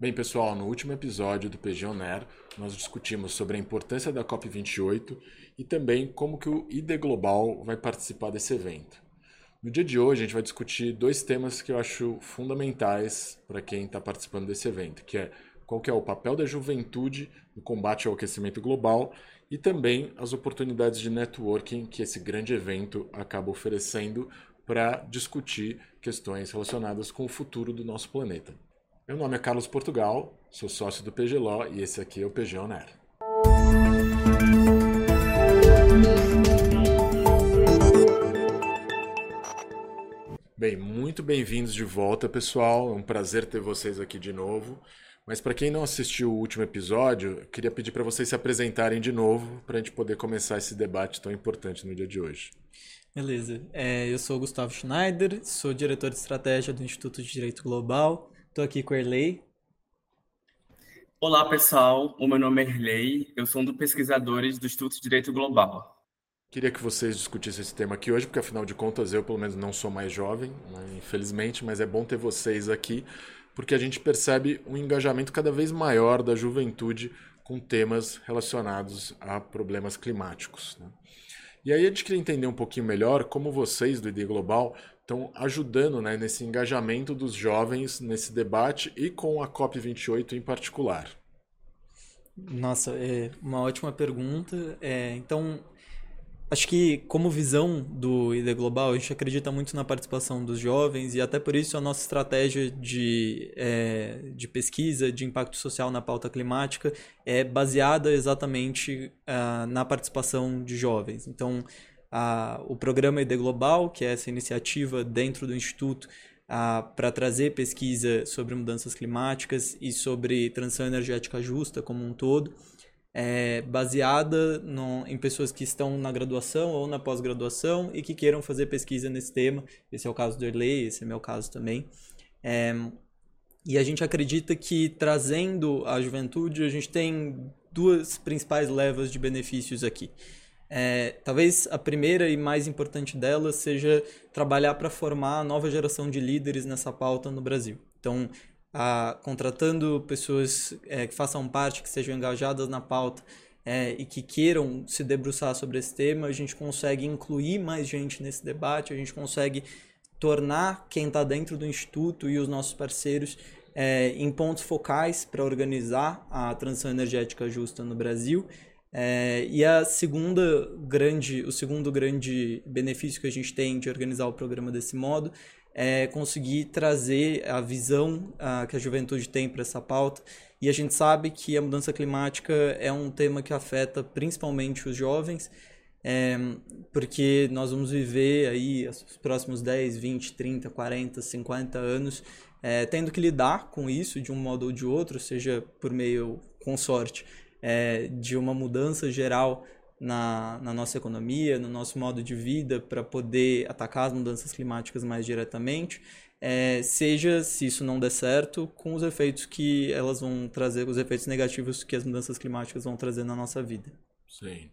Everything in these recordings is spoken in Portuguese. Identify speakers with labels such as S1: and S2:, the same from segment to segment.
S1: Bem, pessoal, no último episódio do PG Oner, nós discutimos sobre a importância da COP28 e também como que o ID Global vai participar desse evento. No dia de hoje, a gente vai discutir dois temas que eu acho fundamentais para quem está participando desse evento, que é qual que é o papel da juventude no combate ao aquecimento global e também as oportunidades de networking que esse grande evento acaba oferecendo para discutir questões relacionadas com o futuro do nosso planeta. Meu nome é Carlos Portugal, sou sócio do PGLO e esse aqui é o PG. Bem, muito bem-vindos de volta, pessoal. É um prazer ter vocês aqui de novo. Mas para quem não assistiu o último episódio, queria pedir para vocês se apresentarem de novo para a gente poder começar esse debate tão importante no dia de hoje.
S2: Beleza. É, eu sou Gustavo Schneider, sou diretor de estratégia do Instituto de Direito Global Estou aqui com a Erlei.
S3: Olá, pessoal. O meu nome é Erlei. Eu sou um dos pesquisadores do Instituto de Direito Global.
S1: Queria que vocês discutissem esse tema aqui hoje, porque afinal de contas eu, pelo menos, não sou mais jovem, né, infelizmente, mas é bom ter vocês aqui, porque a gente percebe um engajamento cada vez maior da juventude com temas relacionados a problemas climáticos. Né? E aí a gente queria entender um pouquinho melhor como vocês do ID Global estão ajudando né, nesse engajamento dos jovens nesse debate e com a COP28 em particular.
S2: Nossa, é uma ótima pergunta. É, então, acho que como visão do ID Global, a gente acredita muito na participação dos jovens e até por isso a nossa estratégia de, é, de pesquisa de impacto social na pauta climática é baseada exatamente uh, na participação de jovens. Então, a, o programa ID Global, que é essa iniciativa dentro do Instituto para trazer pesquisa sobre mudanças climáticas e sobre transição energética justa como um todo, é baseada no, em pessoas que estão na graduação ou na pós-graduação e que queiram fazer pesquisa nesse tema. Esse é o caso do Erlei, esse é meu caso também. É, e a gente acredita que trazendo a juventude, a gente tem duas principais levas de benefícios aqui. É, talvez a primeira e mais importante delas seja trabalhar para formar a nova geração de líderes nessa pauta no Brasil. Então, a, contratando pessoas é, que façam parte, que sejam engajadas na pauta é, e que queiram se debruçar sobre esse tema, a gente consegue incluir mais gente nesse debate, a gente consegue tornar quem está dentro do Instituto e os nossos parceiros é, em pontos focais para organizar a transição energética justa no Brasil. É, e a segunda grande, o segundo grande benefício que a gente tem de organizar o programa desse modo é conseguir trazer a visão a, que a juventude tem para essa pauta. E a gente sabe que a mudança climática é um tema que afeta principalmente os jovens, é, porque nós vamos viver aí os próximos 10, 20, 30, 40, 50 anos é, tendo que lidar com isso de um modo ou de outro, seja por meio com sorte é, de uma mudança geral na, na, nossa economia, no nosso modo de vida, para poder atacar as mudanças climáticas mais diretamente, é, seja, se isso não der certo, com os efeitos que elas vão trazer, os efeitos negativos que as mudanças climáticas vão trazer na nossa vida.
S1: Sim.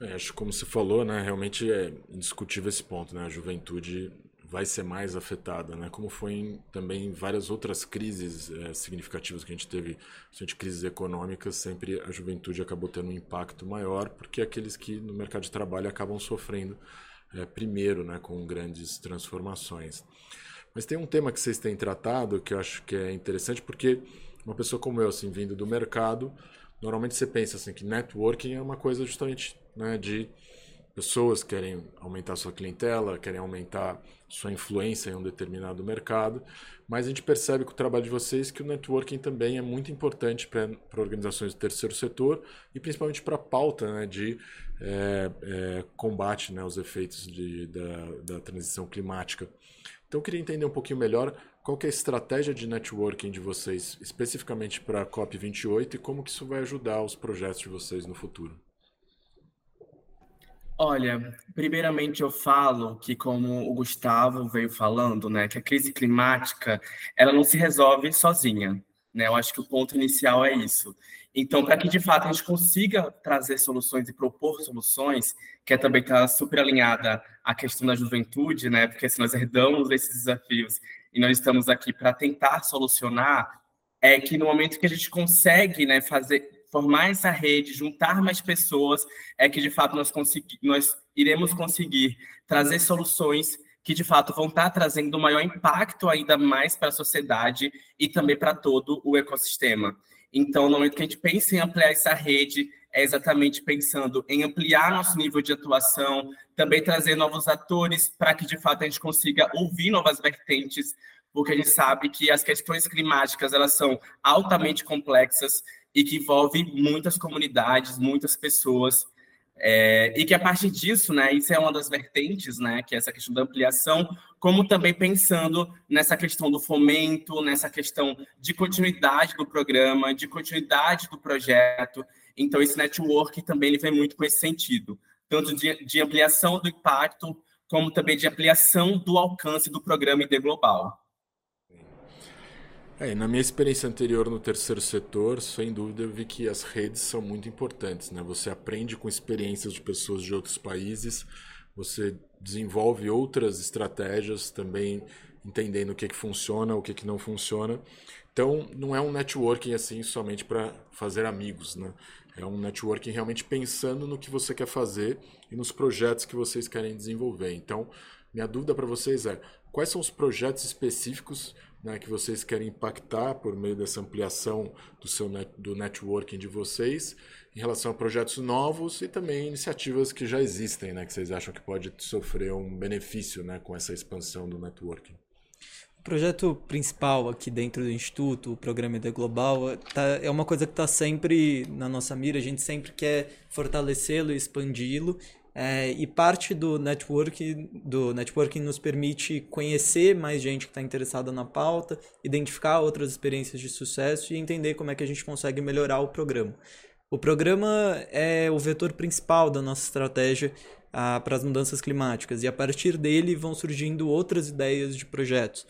S1: É, acho que como você falou, né, realmente é indiscutível esse ponto, né? A juventude vai ser mais afetada, né? Como foi em, também em várias outras crises é, significativas que a gente teve, de crises econômicas, sempre a juventude acabou tendo um impacto maior, porque aqueles que no mercado de trabalho acabam sofrendo é, primeiro, né, com grandes transformações. Mas tem um tema que vocês têm tratado que eu acho que é interessante, porque uma pessoa como eu, assim, vindo do mercado, normalmente você pensa assim que networking é uma coisa justamente né, de pessoas querem aumentar sua clientela, querem aumentar sua influência em um determinado mercado, mas a gente percebe com o trabalho de vocês que o networking também é muito importante para organizações do terceiro setor e principalmente para a pauta né, de é, é, combate né, aos efeitos de, da, da transição climática. Então eu queria entender um pouquinho melhor qual é a estratégia de networking de vocês, especificamente para a COP28 e como que isso vai ajudar os projetos de vocês no futuro.
S3: Olha, primeiramente eu falo que, como o Gustavo veio falando, né, que a crise climática ela não se resolve sozinha. Né? Eu acho que o ponto inicial é isso. Então, para que de fato a gente consiga trazer soluções e propor soluções, que é também está super alinhada à questão da juventude, né? Porque se nós herdamos esses desafios e nós estamos aqui para tentar solucionar, é que no momento que a gente consegue né, fazer, formar essa rede, juntar mais pessoas, é que de fato nós, consegui, nós iremos conseguir trazer soluções que de fato vão estar trazendo um maior impacto ainda mais para a sociedade e também para todo o ecossistema. Então, no momento que a gente pensa em ampliar essa rede, é exatamente pensando em ampliar nosso nível de atuação, também trazer novos atores para que de fato a gente consiga ouvir novas vertentes, porque a gente sabe que as questões climáticas elas são altamente complexas e que envolvem muitas comunidades, muitas pessoas é, e que a partir disso, né, isso é uma das vertentes, né, que é essa questão da ampliação, como também pensando nessa questão do fomento, nessa questão de continuidade do programa, de continuidade do projeto. Então, esse network também ele vem muito com esse sentido, tanto de, de ampliação do impacto, como também de ampliação do alcance do programa ID Global.
S1: É, na minha experiência anterior no terceiro setor, sem dúvida eu vi que as redes são muito importantes. Né? Você aprende com experiências de pessoas de outros países, você desenvolve outras estratégias também, entendendo o que, que funciona, o que, que não funciona. Então, não é um networking assim somente para fazer amigos, né? É um networking realmente pensando no que você quer fazer e nos projetos que vocês querem desenvolver. Então, minha dúvida para vocês é: quais são os projetos específicos né, que vocês querem impactar por meio dessa ampliação do seu net, do networking de vocês em relação a projetos novos e também iniciativas que já existem, né, que vocês acham que pode sofrer um benefício né, com essa expansão do networking?
S2: O projeto principal aqui dentro do Instituto, o programa ID Global, tá, é uma coisa que está sempre na nossa mira, a gente sempre quer fortalecê-lo e expandi-lo é, e parte do network, do networking nos permite conhecer mais gente que está interessada na pauta, identificar outras experiências de sucesso e entender como é que a gente consegue melhorar o programa. O programa é o vetor principal da nossa estratégia ah, para as mudanças climáticas e a partir dele vão surgindo outras ideias de projetos.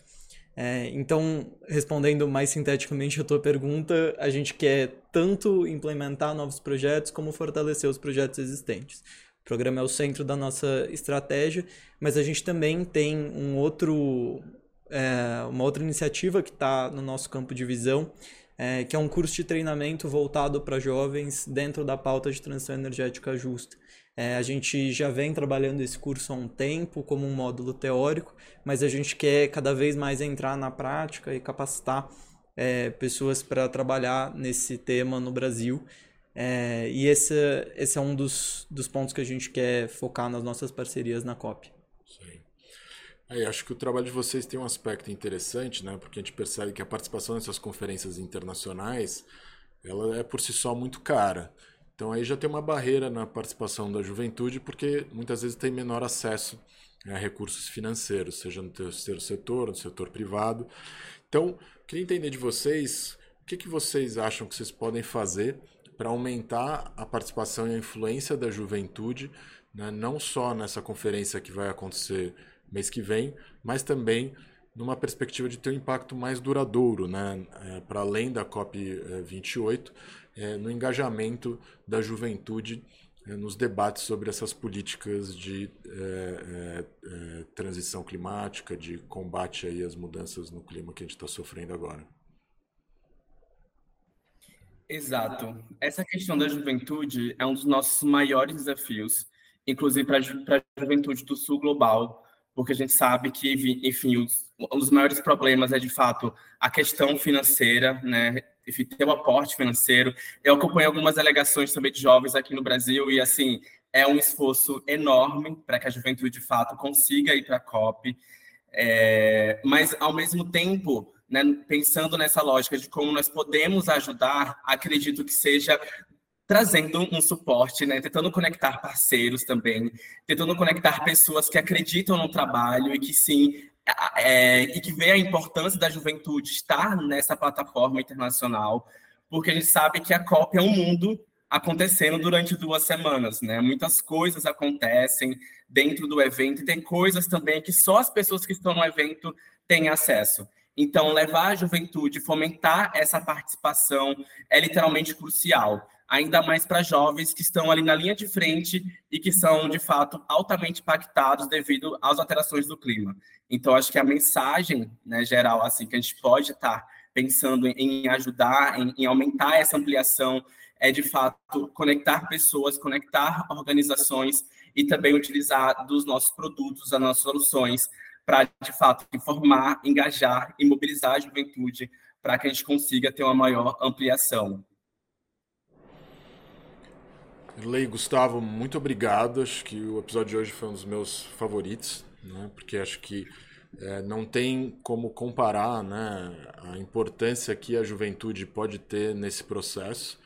S2: É, então, respondendo mais sinteticamente a tua pergunta, a gente quer tanto implementar novos projetos como fortalecer os projetos existentes. Programa é o centro da nossa estratégia, mas a gente também tem um outro, é, uma outra iniciativa que está no nosso campo de visão, é, que é um curso de treinamento voltado para jovens dentro da pauta de transição energética justa. É, a gente já vem trabalhando esse curso há um tempo como um módulo teórico, mas a gente quer cada vez mais entrar na prática e capacitar é, pessoas para trabalhar nesse tema no Brasil. É, e esse, esse é um dos, dos pontos que a gente quer focar nas nossas parcerias na COP.
S1: É, acho que o trabalho de vocês tem um aspecto interessante, né? Porque a gente percebe que a participação nessas conferências internacionais, ela é por si só muito cara. Então aí já tem uma barreira na participação da juventude, porque muitas vezes tem menor acesso a recursos financeiros, seja no terceiro setor, no setor privado. Então, queria entender de vocês o que, que vocês acham que vocês podem fazer para aumentar a participação e a influência da juventude, né, não só nessa conferência que vai acontecer mês que vem, mas também numa perspectiva de ter um impacto mais duradouro, né, é, para além da COP28, é, no engajamento da juventude é, nos debates sobre essas políticas de é, é, é, transição climática, de combate aí às mudanças no clima que a gente está sofrendo agora.
S3: Exato. Essa questão da juventude é um dos nossos maiores desafios, inclusive para a juventude do Sul Global, porque a gente sabe que, enfim, os, um dos maiores problemas é, de fato, a questão financeira, né? Enfim, ter o um aporte financeiro. Eu acompanhei algumas alegações também de jovens aqui no Brasil e, assim, é um esforço enorme para que a juventude, de fato, consiga ir para a COP. É, mas, ao mesmo tempo, né, pensando nessa lógica de como nós podemos ajudar, acredito que seja trazendo um suporte, né, tentando conectar parceiros também, tentando conectar pessoas que acreditam no trabalho e que sim é, e que vê a importância da juventude estar nessa plataforma internacional, porque a gente sabe que a COP é um mundo acontecendo durante duas semanas, né? Muitas coisas acontecem dentro do evento e tem coisas também que só as pessoas que estão no evento têm acesso. Então, levar a juventude, fomentar essa participação é literalmente crucial, ainda mais para jovens que estão ali na linha de frente e que são, de fato, altamente impactados devido às alterações do clima. Então, acho que a mensagem né, geral assim que a gente pode estar pensando em ajudar, em, em aumentar essa ampliação, é de fato conectar pessoas, conectar organizações e também utilizar dos nossos produtos, das nossas soluções, para de fato informar, engajar e mobilizar a juventude para que a gente consiga ter uma maior ampliação.
S1: Lei Gustavo, muito obrigado. Acho que o episódio de hoje foi um dos meus favoritos, né? porque acho que é, não tem como comparar né, a importância que a juventude pode ter nesse processo.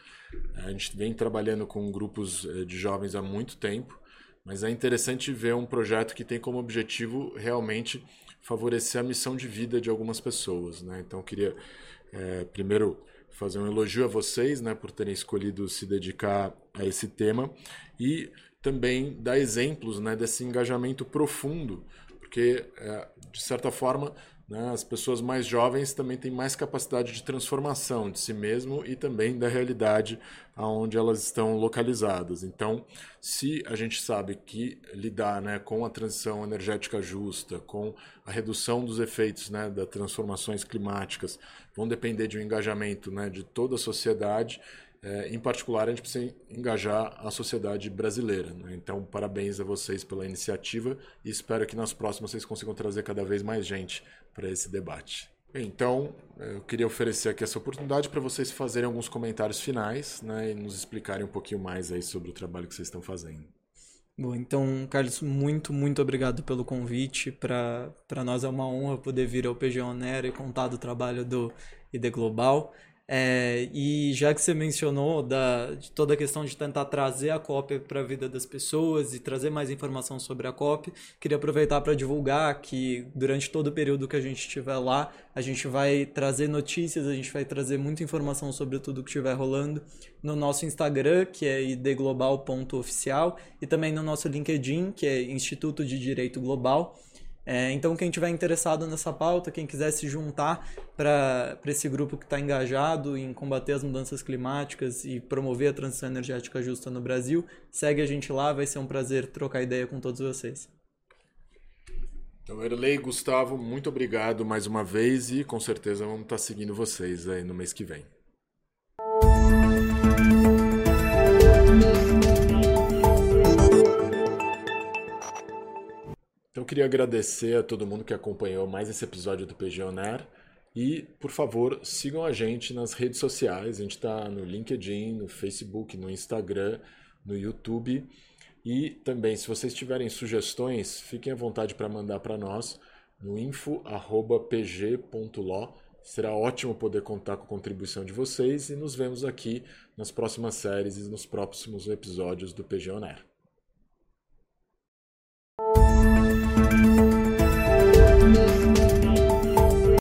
S1: A gente vem trabalhando com grupos é, de jovens há muito tempo, mas é interessante ver um projeto que tem como objetivo realmente favorecer a missão de vida de algumas pessoas. Né? Então, eu queria é, primeiro fazer um elogio a vocês, né, por terem escolhido se dedicar a esse tema e também dar exemplos, né, desse engajamento profundo, porque é, de certa forma né, as pessoas mais jovens também têm mais capacidade de transformação de si mesmo e também da realidade aonde elas estão localizadas. Então, se a gente sabe que lidar né, com a transição energética justa, com a redução dos efeitos né, das transformações climáticas, vão depender de um engajamento né, de toda a sociedade, é, em particular, a gente precisa engajar a sociedade brasileira. Né? Então, parabéns a vocês pela iniciativa e espero que nas próximas vocês consigam trazer cada vez mais gente para esse debate. Então, eu queria oferecer aqui essa oportunidade para vocês fazerem alguns comentários finais né, e nos explicarem um pouquinho mais aí sobre o trabalho que vocês estão fazendo.
S2: Bom, então, Carlos, muito, muito obrigado pelo convite. Para nós é uma honra poder vir ao PG Onera e contar do trabalho do ID Global. É, e já que você mencionou da, de toda a questão de tentar trazer a cópia para a vida das pessoas e trazer mais informação sobre a cópia, queria aproveitar para divulgar que durante todo o período que a gente estiver lá, a gente vai trazer notícias, a gente vai trazer muita informação sobre tudo que estiver rolando no nosso Instagram, que é idglobal.oficial, e também no nosso LinkedIn, que é Instituto de Direito Global. É, então, quem tiver interessado nessa pauta, quem quiser se juntar para esse grupo que está engajado em combater as mudanças climáticas e promover a transição energética justa no Brasil, segue a gente lá, vai ser um prazer trocar ideia com todos vocês.
S1: Então, Erlei, Gustavo, muito obrigado mais uma vez e com certeza vamos estar tá seguindo vocês aí no mês que vem. Queria agradecer a todo mundo que acompanhou mais esse episódio do PG On Air. E, por favor, sigam a gente nas redes sociais. A gente está no LinkedIn, no Facebook, no Instagram, no YouTube. E também, se vocês tiverem sugestões, fiquem à vontade para mandar para nós no info.pg.lo. Será ótimo poder contar com a contribuição de vocês e nos vemos aqui nas próximas séries e nos próximos episódios do PG On Air.